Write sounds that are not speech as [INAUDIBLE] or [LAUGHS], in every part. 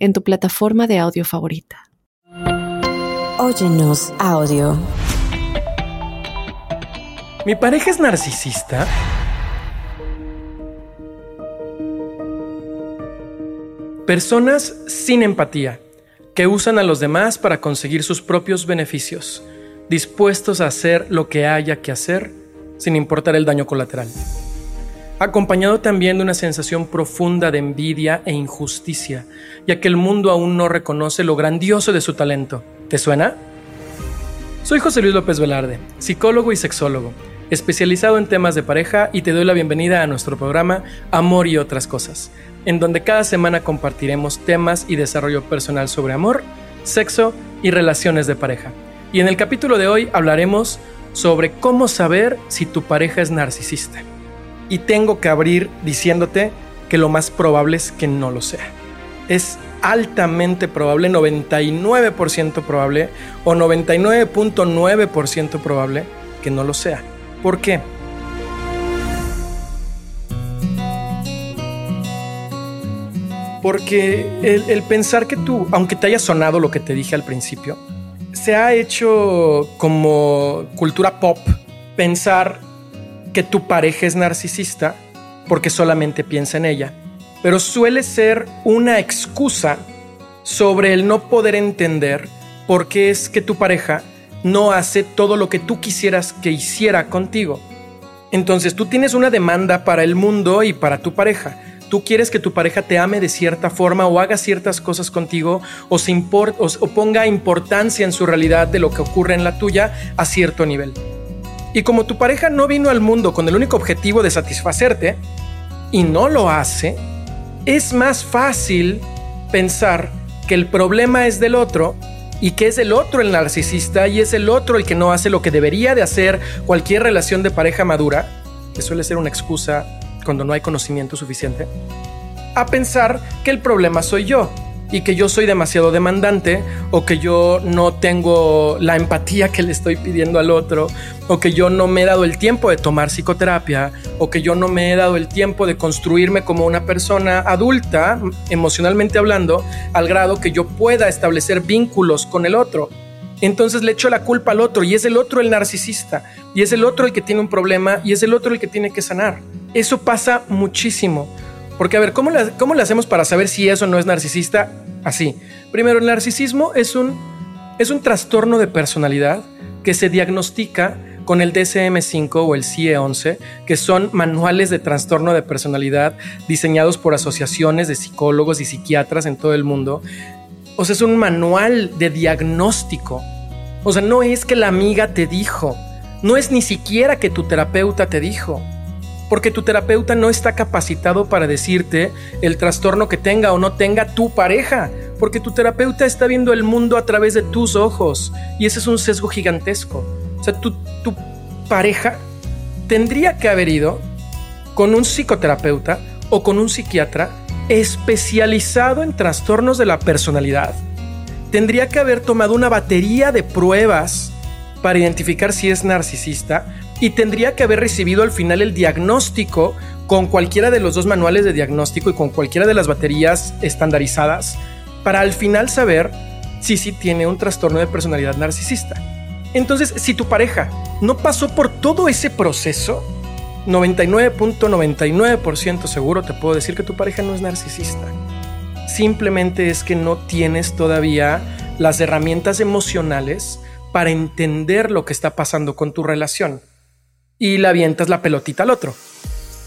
en tu plataforma de audio favorita. Óyenos audio. ¿Mi pareja es narcisista? Personas sin empatía, que usan a los demás para conseguir sus propios beneficios, dispuestos a hacer lo que haya que hacer sin importar el daño colateral acompañado también de una sensación profunda de envidia e injusticia, ya que el mundo aún no reconoce lo grandioso de su talento. ¿Te suena? Soy José Luis López Velarde, psicólogo y sexólogo, especializado en temas de pareja y te doy la bienvenida a nuestro programa Amor y otras cosas, en donde cada semana compartiremos temas y desarrollo personal sobre amor, sexo y relaciones de pareja. Y en el capítulo de hoy hablaremos sobre cómo saber si tu pareja es narcisista y tengo que abrir diciéndote que lo más probable es que no lo sea. Es altamente probable, 99% probable o 99.9% probable que no lo sea. ¿Por qué? Porque el, el, pensar que tú, aunque te haya sonado lo que te dije al principio, se ha hecho como cultura pop pensar que tu pareja es narcisista porque solamente piensa en ella, pero suele ser una excusa sobre el no poder entender por qué es que tu pareja no hace todo lo que tú quisieras que hiciera contigo. Entonces tú tienes una demanda para el mundo y para tu pareja. Tú quieres que tu pareja te ame de cierta forma o haga ciertas cosas contigo o, se o ponga importancia en su realidad de lo que ocurre en la tuya a cierto nivel. Y como tu pareja no vino al mundo con el único objetivo de satisfacerte y no lo hace, es más fácil pensar que el problema es del otro y que es el otro el narcisista y es el otro el que no hace lo que debería de hacer cualquier relación de pareja madura, que suele ser una excusa cuando no hay conocimiento suficiente, a pensar que el problema soy yo y que yo soy demasiado demandante o que yo no tengo la empatía que le estoy pidiendo al otro o que yo no me he dado el tiempo de tomar psicoterapia o que yo no me he dado el tiempo de construirme como una persona adulta, emocionalmente hablando, al grado que yo pueda establecer vínculos con el otro. Entonces le echo la culpa al otro y es el otro el narcisista y es el otro el que tiene un problema y es el otro el que tiene que sanar. Eso pasa muchísimo. Porque, a ver, ¿cómo le, ¿cómo le hacemos para saber si eso no es narcisista? Así. Primero, el narcisismo es un, es un trastorno de personalidad que se diagnostica con el DSM5 o el CIE-11, que son manuales de trastorno de personalidad diseñados por asociaciones de psicólogos y psiquiatras en todo el mundo. O sea, es un manual de diagnóstico. O sea, no es que la amiga te dijo, no es ni siquiera que tu terapeuta te dijo porque tu terapeuta no está capacitado para decirte el trastorno que tenga o no tenga tu pareja, porque tu terapeuta está viendo el mundo a través de tus ojos y ese es un sesgo gigantesco. O sea, tu, tu pareja tendría que haber ido con un psicoterapeuta o con un psiquiatra especializado en trastornos de la personalidad. Tendría que haber tomado una batería de pruebas para identificar si es narcisista y tendría que haber recibido al final el diagnóstico con cualquiera de los dos manuales de diagnóstico y con cualquiera de las baterías estandarizadas para al final saber si sí tiene un trastorno de personalidad narcisista. Entonces, si tu pareja no pasó por todo ese proceso, 99.99% seguro te puedo decir que tu pareja no es narcisista. Simplemente es que no tienes todavía las herramientas emocionales para entender lo que está pasando con tu relación y le avientas la pelotita al otro.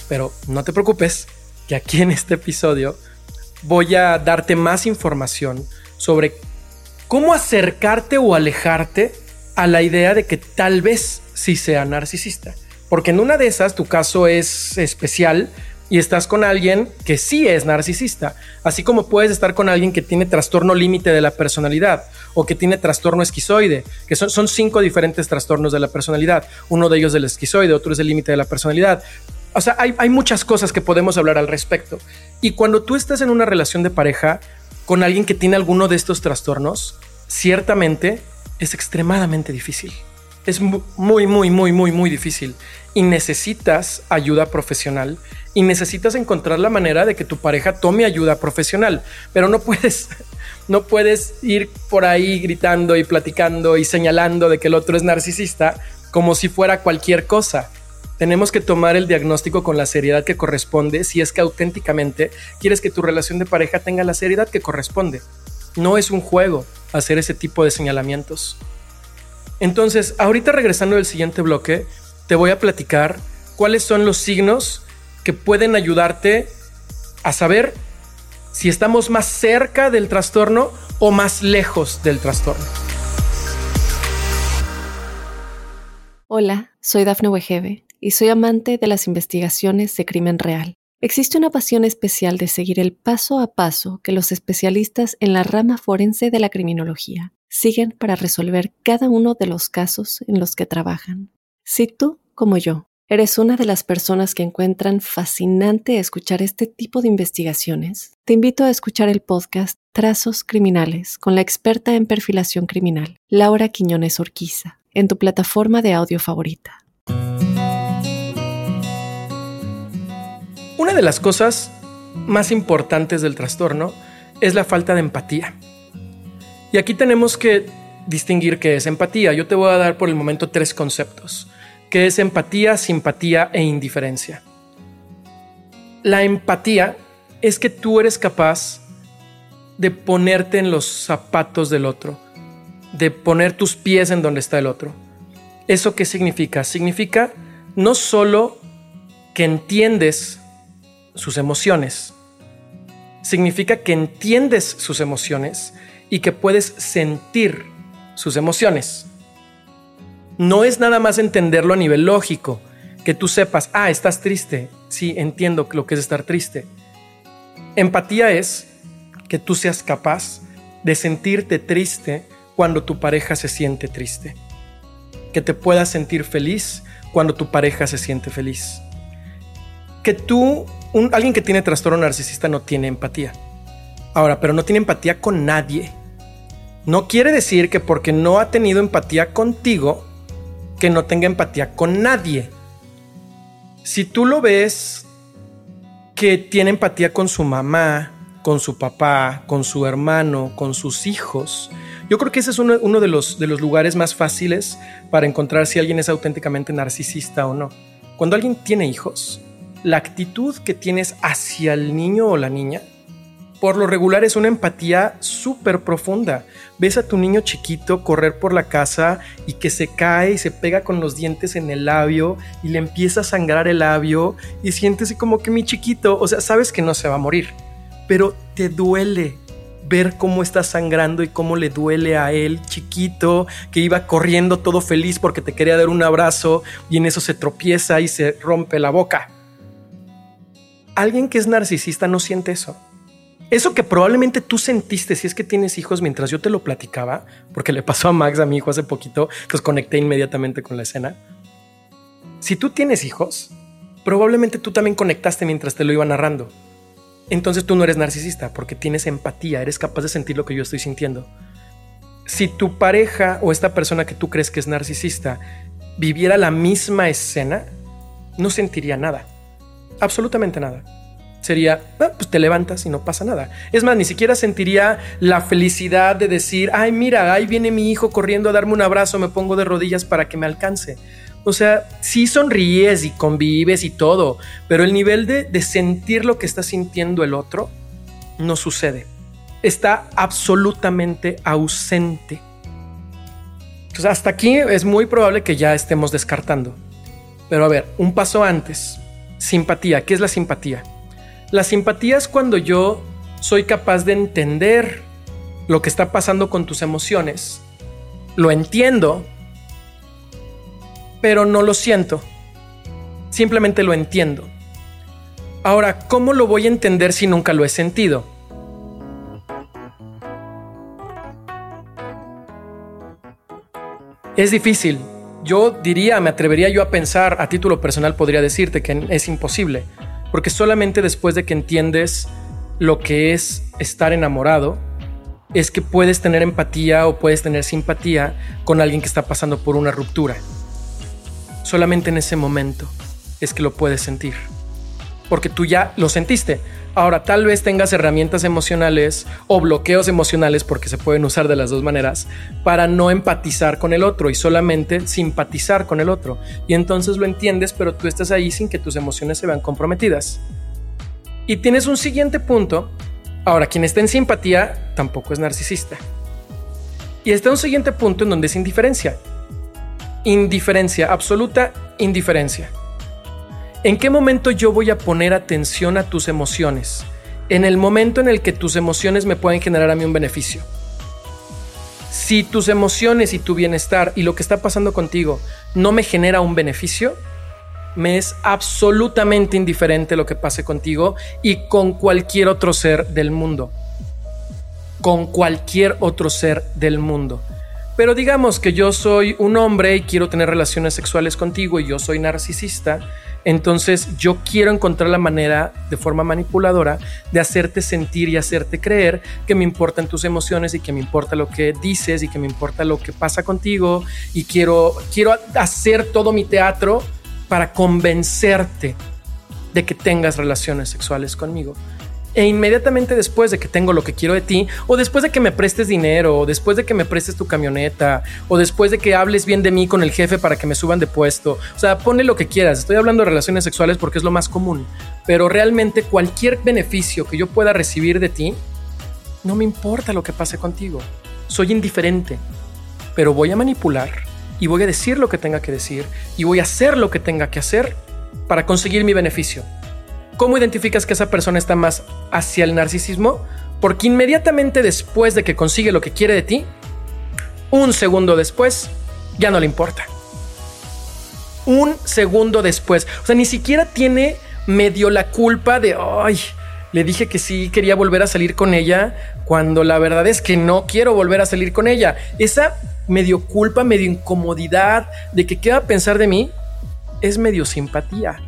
Pero no te preocupes, que aquí en este episodio voy a darte más información sobre cómo acercarte o alejarte a la idea de que tal vez sí sea narcisista. Porque en una de esas tu caso es especial y estás con alguien que sí es narcisista, así como puedes estar con alguien que tiene trastorno límite de la personalidad o que tiene trastorno esquizoide, que son, son cinco diferentes trastornos de la personalidad. Uno de ellos del esquizoide, otro es el límite de la personalidad. O sea, hay, hay muchas cosas que podemos hablar al respecto. Y cuando tú estás en una relación de pareja con alguien que tiene alguno de estos trastornos, ciertamente es extremadamente difícil. Es muy, muy, muy, muy, muy difícil. Y necesitas ayuda profesional y necesitas encontrar la manera de que tu pareja tome ayuda profesional. Pero no puedes, [LAUGHS] no puedes ir por ahí gritando y platicando y señalando de que el otro es narcisista como si fuera cualquier cosa. Tenemos que tomar el diagnóstico con la seriedad que corresponde si es que auténticamente quieres que tu relación de pareja tenga la seriedad que corresponde. No es un juego hacer ese tipo de señalamientos. Entonces, ahorita regresando del siguiente bloque, te voy a platicar cuáles son los signos que pueden ayudarte a saber si estamos más cerca del trastorno o más lejos del trastorno. Hola, soy Dafne Wegebe y soy amante de las investigaciones de crimen real. Existe una pasión especial de seguir el paso a paso que los especialistas en la rama forense de la criminología siguen para resolver cada uno de los casos en los que trabajan. Si tú, como yo, eres una de las personas que encuentran fascinante escuchar este tipo de investigaciones, te invito a escuchar el podcast Trazos Criminales con la experta en perfilación criminal, Laura Quiñones Orquiza, en tu plataforma de audio favorita. Una de las cosas más importantes del trastorno es la falta de empatía. Y aquí tenemos que distinguir qué es empatía. Yo te voy a dar por el momento tres conceptos, que es empatía, simpatía e indiferencia. La empatía es que tú eres capaz de ponerte en los zapatos del otro, de poner tus pies en donde está el otro. ¿Eso qué significa? Significa no solo que entiendes sus emociones. Significa que entiendes sus emociones y que puedes sentir sus emociones. No es nada más entenderlo a nivel lógico, que tú sepas, ah, estás triste. Sí, entiendo lo que es estar triste. Empatía es que tú seas capaz de sentirte triste cuando tu pareja se siente triste. Que te puedas sentir feliz cuando tu pareja se siente feliz. Que tú alguien que tiene trastorno narcisista no tiene empatía. Ahora, pero no tiene empatía con nadie. No quiere decir que porque no ha tenido empatía contigo, que no tenga empatía con nadie. Si tú lo ves que tiene empatía con su mamá, con su papá, con su hermano, con sus hijos, yo creo que ese es uno, de, los, de los lugares más fáciles para encontrar si alguien es auténticamente narcisista o no. Cuando alguien tiene hijos, la actitud que tienes hacia el niño o la niña, por lo regular es una empatía súper profunda. Ves a tu niño chiquito correr por la casa y que se cae y se pega con los dientes en el labio y le empieza a sangrar el labio y sientes como que mi chiquito, o sea, sabes que no se va a morir, pero te duele ver cómo está sangrando y cómo le duele a él chiquito que iba corriendo todo feliz porque te quería dar un abrazo y en eso se tropieza y se rompe la boca. Alguien que es narcisista no siente eso. Eso que probablemente tú sentiste si es que tienes hijos mientras yo te lo platicaba, porque le pasó a Max, a mi hijo hace poquito, pues conecté inmediatamente con la escena. Si tú tienes hijos, probablemente tú también conectaste mientras te lo iba narrando. Entonces tú no eres narcisista porque tienes empatía, eres capaz de sentir lo que yo estoy sintiendo. Si tu pareja o esta persona que tú crees que es narcisista viviera la misma escena, no sentiría nada absolutamente nada. Sería, ah, pues te levantas y no pasa nada. Es más, ni siquiera sentiría la felicidad de decir, ay, mira, ahí viene mi hijo corriendo a darme un abrazo, me pongo de rodillas para que me alcance. O sea, sí sonríes y convives y todo, pero el nivel de, de sentir lo que está sintiendo el otro no sucede. Está absolutamente ausente. Entonces, hasta aquí es muy probable que ya estemos descartando. Pero a ver, un paso antes Simpatía. ¿Qué es la simpatía? La simpatía es cuando yo soy capaz de entender lo que está pasando con tus emociones. Lo entiendo, pero no lo siento. Simplemente lo entiendo. Ahora, ¿cómo lo voy a entender si nunca lo he sentido? Es difícil. Yo diría, me atrevería yo a pensar, a título personal podría decirte que es imposible, porque solamente después de que entiendes lo que es estar enamorado, es que puedes tener empatía o puedes tener simpatía con alguien que está pasando por una ruptura. Solamente en ese momento es que lo puedes sentir porque tú ya lo sentiste. Ahora, tal vez tengas herramientas emocionales o bloqueos emocionales, porque se pueden usar de las dos maneras, para no empatizar con el otro y solamente simpatizar con el otro. Y entonces lo entiendes, pero tú estás ahí sin que tus emociones se vean comprometidas. Y tienes un siguiente punto. Ahora, quien está en simpatía tampoco es narcisista. Y está un siguiente punto en donde es indiferencia. Indiferencia, absoluta indiferencia. ¿En qué momento yo voy a poner atención a tus emociones? En el momento en el que tus emociones me pueden generar a mí un beneficio. Si tus emociones y tu bienestar y lo que está pasando contigo no me genera un beneficio, me es absolutamente indiferente lo que pase contigo y con cualquier otro ser del mundo. Con cualquier otro ser del mundo. Pero digamos que yo soy un hombre y quiero tener relaciones sexuales contigo y yo soy narcisista, entonces yo quiero encontrar la manera de forma manipuladora de hacerte sentir y hacerte creer que me importan tus emociones y que me importa lo que dices y que me importa lo que pasa contigo. Y quiero, quiero hacer todo mi teatro para convencerte de que tengas relaciones sexuales conmigo e inmediatamente después de que tengo lo que quiero de ti, o después de que me prestes dinero, o después de que me prestes tu camioneta, o después de que hables bien de mí con el jefe para que me suban de puesto, o sea, ponle lo que quieras. Estoy hablando de relaciones sexuales porque es lo más común, pero realmente cualquier beneficio que yo pueda recibir de ti, no me importa lo que pase contigo. Soy indiferente, pero voy a manipular y voy a decir lo que tenga que decir y voy a hacer lo que tenga que hacer para conseguir mi beneficio. ¿Cómo identificas que esa persona está más hacia el narcisismo? Porque inmediatamente después de que consigue lo que quiere de ti, un segundo después, ya no le importa. Un segundo después. O sea, ni siquiera tiene medio la culpa de, ay, le dije que sí quería volver a salir con ella, cuando la verdad es que no quiero volver a salir con ella. Esa medio culpa, medio incomodidad de que qué va a pensar de mí, es medio simpatía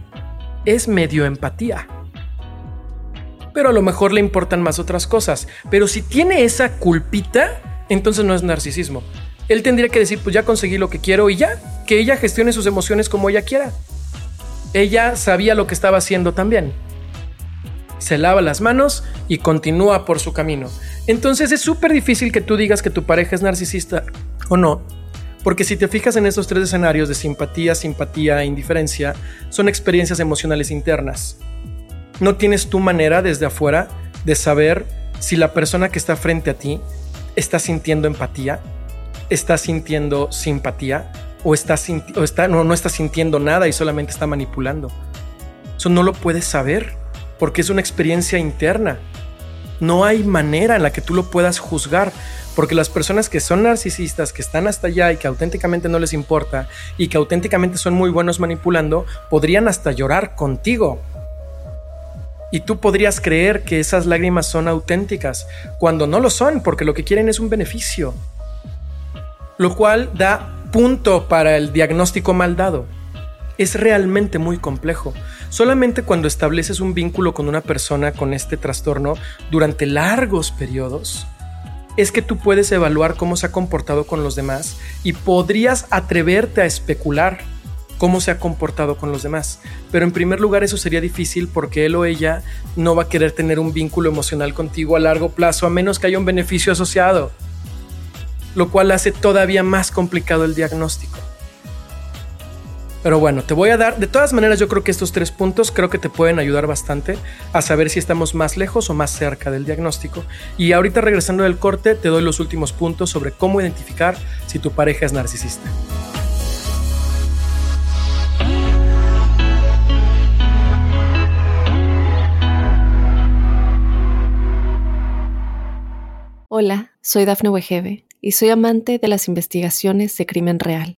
es medio empatía. Pero a lo mejor le importan más otras cosas. Pero si tiene esa culpita, entonces no es narcisismo. Él tendría que decir, pues ya conseguí lo que quiero y ya, que ella gestione sus emociones como ella quiera. Ella sabía lo que estaba haciendo también. Se lava las manos y continúa por su camino. Entonces es súper difícil que tú digas que tu pareja es narcisista o no, porque si te fijas en estos tres escenarios de simpatía, simpatía e indiferencia, son experiencias emocionales internas. No tienes tu manera desde afuera de saber si la persona que está frente a ti está sintiendo empatía, está sintiendo simpatía o, está, no, no está sintiendo nada y solamente está manipulando. Eso no lo puedes saber porque es una experiencia interna. No hay manera en la que tú lo puedas juzgar porque las personas que son narcisistas, que están hasta allá y que auténticamente no les importa y que auténticamente son muy buenos manipulando, podrían hasta llorar contigo. Y tú podrías creer que esas lágrimas son auténticas, cuando no lo son, porque lo que quieren es un beneficio. Lo cual da punto para el diagnóstico mal dado. Es realmente muy complejo. Solamente cuando estableces un vínculo con una persona con este trastorno durante largos periodos, es que tú puedes evaluar cómo se ha comportado con los demás y podrías atreverte a especular cómo se ha comportado con los demás. Pero en primer lugar eso sería difícil porque él o ella no va a querer tener un vínculo emocional contigo a largo plazo a menos que haya un beneficio asociado, lo cual hace todavía más complicado el diagnóstico. Pero bueno, te voy a dar, de todas maneras yo creo que estos tres puntos creo que te pueden ayudar bastante a saber si estamos más lejos o más cerca del diagnóstico. Y ahorita regresando del corte te doy los últimos puntos sobre cómo identificar si tu pareja es narcisista. Hola, soy Dafne Wegebe y soy amante de las investigaciones de crimen real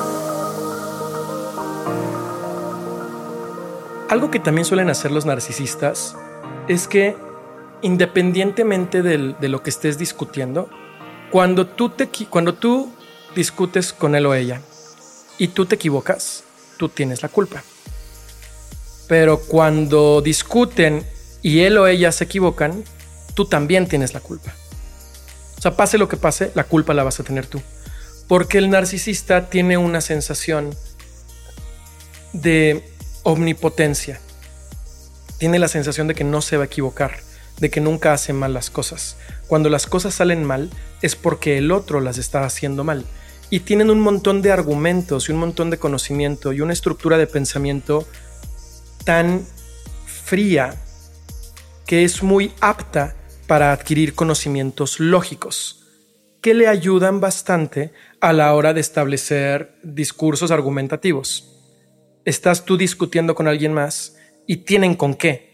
Algo que también suelen hacer los narcisistas es que independientemente de lo que estés discutiendo, cuando tú, te, cuando tú discutes con él o ella y tú te equivocas, tú tienes la culpa. Pero cuando discuten y él o ella se equivocan, tú también tienes la culpa. O sea, pase lo que pase, la culpa la vas a tener tú. Porque el narcisista tiene una sensación de omnipotencia. Tiene la sensación de que no se va a equivocar, de que nunca hace mal las cosas. Cuando las cosas salen mal es porque el otro las está haciendo mal. Y tienen un montón de argumentos y un montón de conocimiento y una estructura de pensamiento tan fría que es muy apta para adquirir conocimientos lógicos que le ayudan bastante a la hora de establecer discursos argumentativos estás tú discutiendo con alguien más y tienen con qué.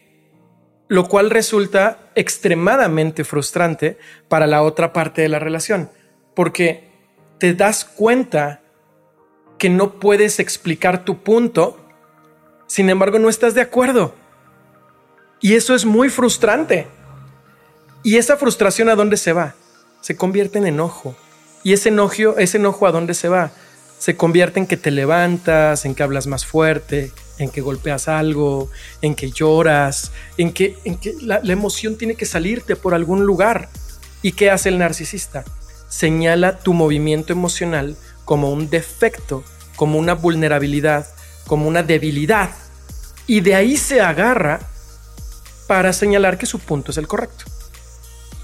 Lo cual resulta extremadamente frustrante para la otra parte de la relación, porque te das cuenta que no puedes explicar tu punto, sin embargo no estás de acuerdo. Y eso es muy frustrante. ¿Y esa frustración a dónde se va? Se convierte en enojo. ¿Y ese enojo, ese enojo a dónde se va? Se convierte en que te levantas, en que hablas más fuerte, en que golpeas algo, en que lloras, en que, en que la, la, emoción tiene que salirte por algún lugar. ¿Y qué hace el narcisista? Señala tu movimiento emocional como un defecto, como una vulnerabilidad, como una debilidad. Y de ahí se agarra para señalar que su punto es el correcto.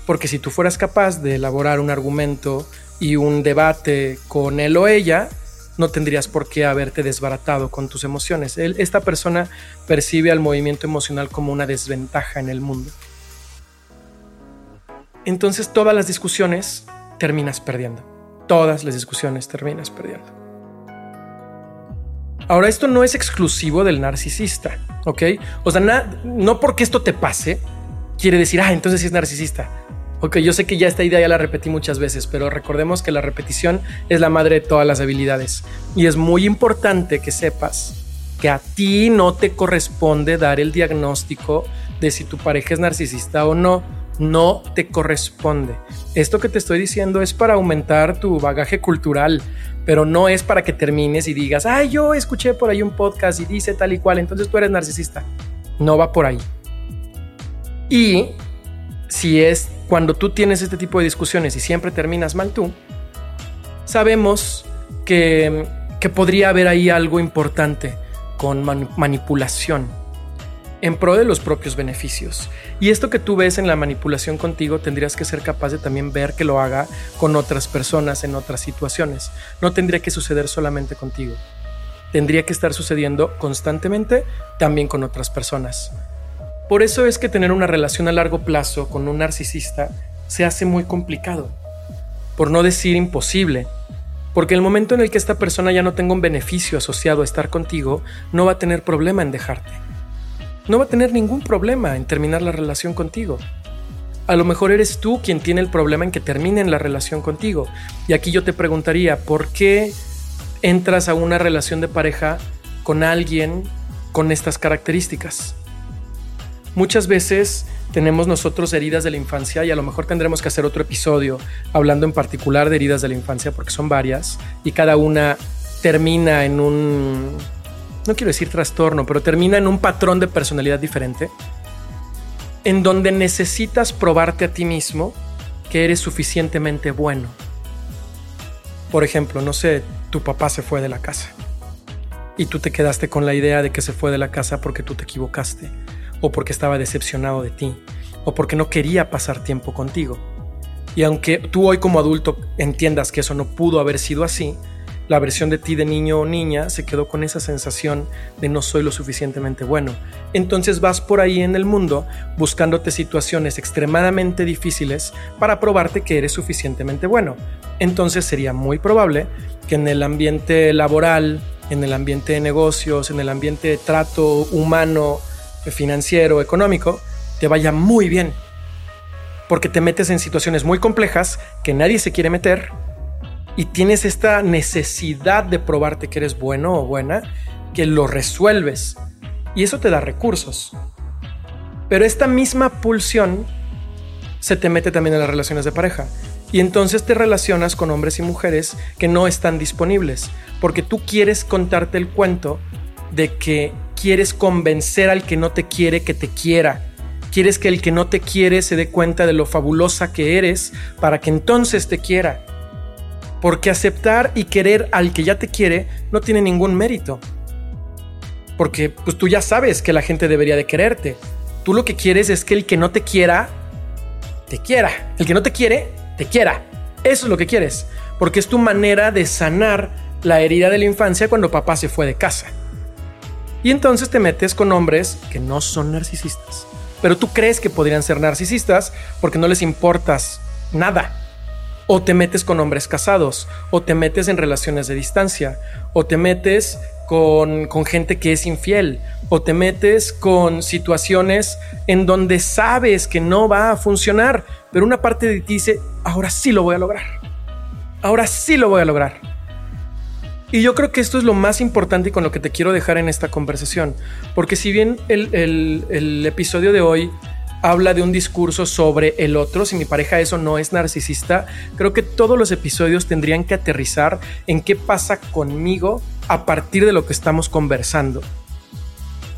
Porque si tú fueras capaz de elaborar un argumento y un debate con él o ella, no tendrías por qué haberte desbaratado con tus emociones. esta persona percibe al movimiento emocional como una desventaja en el mundo. Entonces todas las discusiones terminas perdiendo. Todas las discusiones terminas perdiendo. Ahora, esto no es exclusivo del narcisista, ¿ok? O sea, no porque esto te pase, quiere decir, ah, entonces sí es narcisista. Ok, yo sé que ya esta idea ya la repetí muchas veces, pero recordemos que la repetición es la madre de todas las habilidades. Y es muy importante que sepas que a ti no te corresponde dar el diagnóstico de si tu pareja es narcisista o no. No te corresponde. Esto que te estoy diciendo es para aumentar tu bagaje cultural, pero no es para que termines y digas, ay, yo escuché por ahí un podcast y dice tal y cual, entonces tú eres narcisista. No va por ahí. Y si es cuando tú tienes este tipo de discusiones y siempre terminas mal tú, sabemos que, podría haber ahí algo importante con manipulación en pro de los propios beneficios. Y esto que tú ves en la manipulación contigo tendrías que ser capaz de también ver que lo haga con otras personas en otras situaciones. No tendría que suceder solamente contigo. Tendría que estar sucediendo constantemente también con otras personas. Por eso es que tener una relación a largo plazo con un narcisista se hace muy complicado, por no decir imposible, porque el momento en el que esta persona ya no tenga un beneficio asociado a estar contigo, no va a tener problema en dejarte. No va a tener ningún problema en terminar la relación contigo. A lo mejor eres tú quien tiene el problema en que terminen la relación contigo. Y aquí yo te preguntaría, ¿por qué entras a una relación de pareja con alguien con estas características? Muchas veces tenemos nosotros heridas de la infancia y a lo mejor tendremos que hacer otro episodio hablando en particular de heridas de la infancia porque son varias y cada una termina en un, no quiero decir trastorno, pero termina en un patrón de personalidad diferente en donde necesitas probarte a ti mismo que eres suficientemente bueno. Por ejemplo, no sé, tu papá se fue de la casa y tú te quedaste con la idea de que se fue de la casa porque tú te equivocaste o porque estaba decepcionado de ti, o porque no quería pasar tiempo contigo. Y aunque tú hoy como adulto entiendas que eso no pudo haber sido así, la versión de ti de niño o niña se quedó con esa sensación de no soy lo suficientemente bueno. Entonces vas por ahí en el mundo buscándote situaciones extremadamente difíciles para probarte que eres suficientemente bueno. Entonces sería muy probable que en el ambiente laboral, en el ambiente de negocios, en el ambiente de trato humano, financiero, económico, te vaya muy bien. Porque te metes en situaciones muy complejas que nadie se quiere meter y tienes esta necesidad de probarte que eres bueno o buena, que lo resuelves. Y eso te da recursos. Pero esta misma pulsión se te mete también en las relaciones de pareja. Y entonces te relacionas con hombres y mujeres que no están disponibles, porque tú quieres contarte el cuento de que quieres convencer al que no te quiere que te quiera. Quieres que el que no te quiere se dé cuenta de lo fabulosa que eres para que entonces te quiera. Porque aceptar y querer al que ya te quiere no tiene ningún mérito. Porque pues tú ya sabes que la gente debería de quererte. Tú lo que quieres es que el que no te quiera, te quiera. El que no te quiere, te quiera. Eso es lo que quieres, porque es tu manera de sanar la herida de la infancia cuando papá se fue de casa. Y entonces te metes con hombres que no son narcisistas, pero tú crees que podrían ser narcisistas porque no les importas nada. O te metes con hombres casados, o te metes en relaciones de distancia, o te metes con, gente que es infiel, o te metes con situaciones en donde sabes que no va a funcionar, pero una parte de ti dice, ahora sí lo voy a lograr. Ahora sí lo voy a lograr. Y yo creo que esto es lo más importante y con lo que te quiero dejar en esta conversación. Porque si bien el, episodio de hoy habla de un discurso sobre el otro, si mi pareja eso no es narcisista, creo que todos los episodios tendrían que aterrizar en qué pasa conmigo a partir de lo que estamos conversando.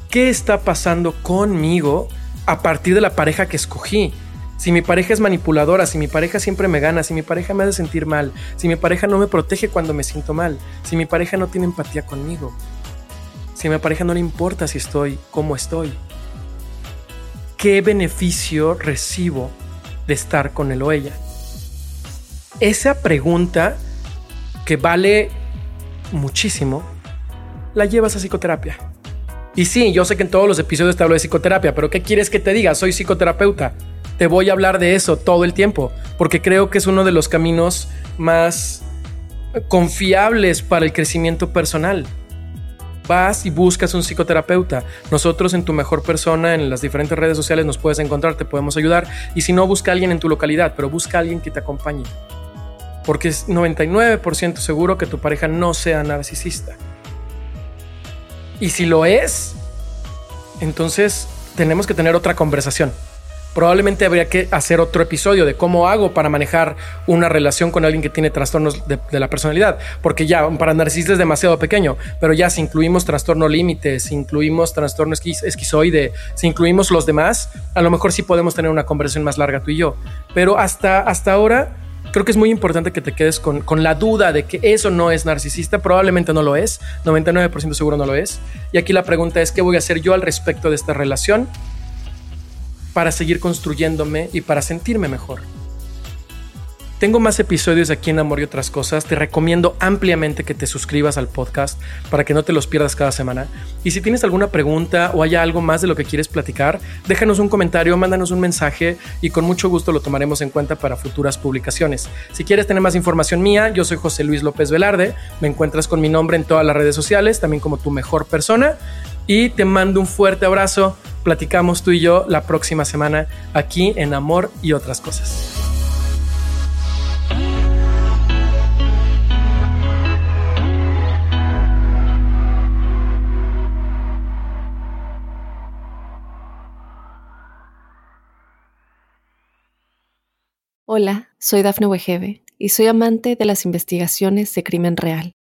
¿Qué está pasando conmigo a partir de la pareja que escogí? Si mi pareja es manipuladora, si mi pareja siempre me gana, si mi pareja me hace sentir mal, si mi pareja no me protege cuando me siento mal, si mi pareja no tiene empatía conmigo, si a mi pareja no le importa si estoy, cómo estoy, ¿qué beneficio recibo de estar con él o ella? Esa pregunta que vale muchísimo, la llevas a psicoterapia. Y sí, yo sé que en todos los episodios te hablo de psicoterapia, pero ¿qué quieres que te diga? Soy psicoterapeuta te voy a hablar de eso todo el tiempo, porque creo que es uno de los caminos más confiables para el crecimiento personal. Vas y buscas un psicoterapeuta. Nosotros en tu mejor persona, en las diferentes redes sociales nos puedes encontrar, te podemos ayudar. Y si no, busca a alguien en tu localidad, pero busca a alguien que te acompañe. Porque es 99% seguro que tu pareja no sea narcisista. Y si lo es, entonces tenemos que tener otra conversación probablemente habría que hacer otro episodio de cómo hago para manejar una relación con alguien que tiene trastornos de, la personalidad, porque ya para narcisista es demasiado pequeño, pero ya si incluimos trastorno límite, si incluimos trastorno esquizoide, si incluimos los demás, a lo mejor sí podemos tener una conversación más larga tú y yo. Pero hasta, hasta ahora creo que es muy importante que te quedes con, con, la duda de que eso no es narcisista. Probablemente no lo es, 99% seguro no lo es. Y aquí la pregunta es, ¿qué voy a hacer yo al respecto de esta relación? Para seguir construyéndome y para sentirme mejor. Tengo más episodios aquí en Amor y otras cosas. Te recomiendo ampliamente que te suscribas al podcast para que no te los pierdas cada semana. Y si tienes alguna pregunta o haya algo más de lo que quieres platicar, déjanos un comentario, mándanos un mensaje y con mucho gusto lo tomaremos en cuenta para futuras publicaciones. Si quieres tener más información mía, yo soy José Luis López Velarde. Me encuentras con mi nombre en todas las redes sociales, también como tu mejor persona. Y te mando un fuerte abrazo platicamos tú y yo la próxima semana aquí en Amor y otras cosas. Hola, soy Dafne Wegebe y soy amante de las investigaciones de crimen real.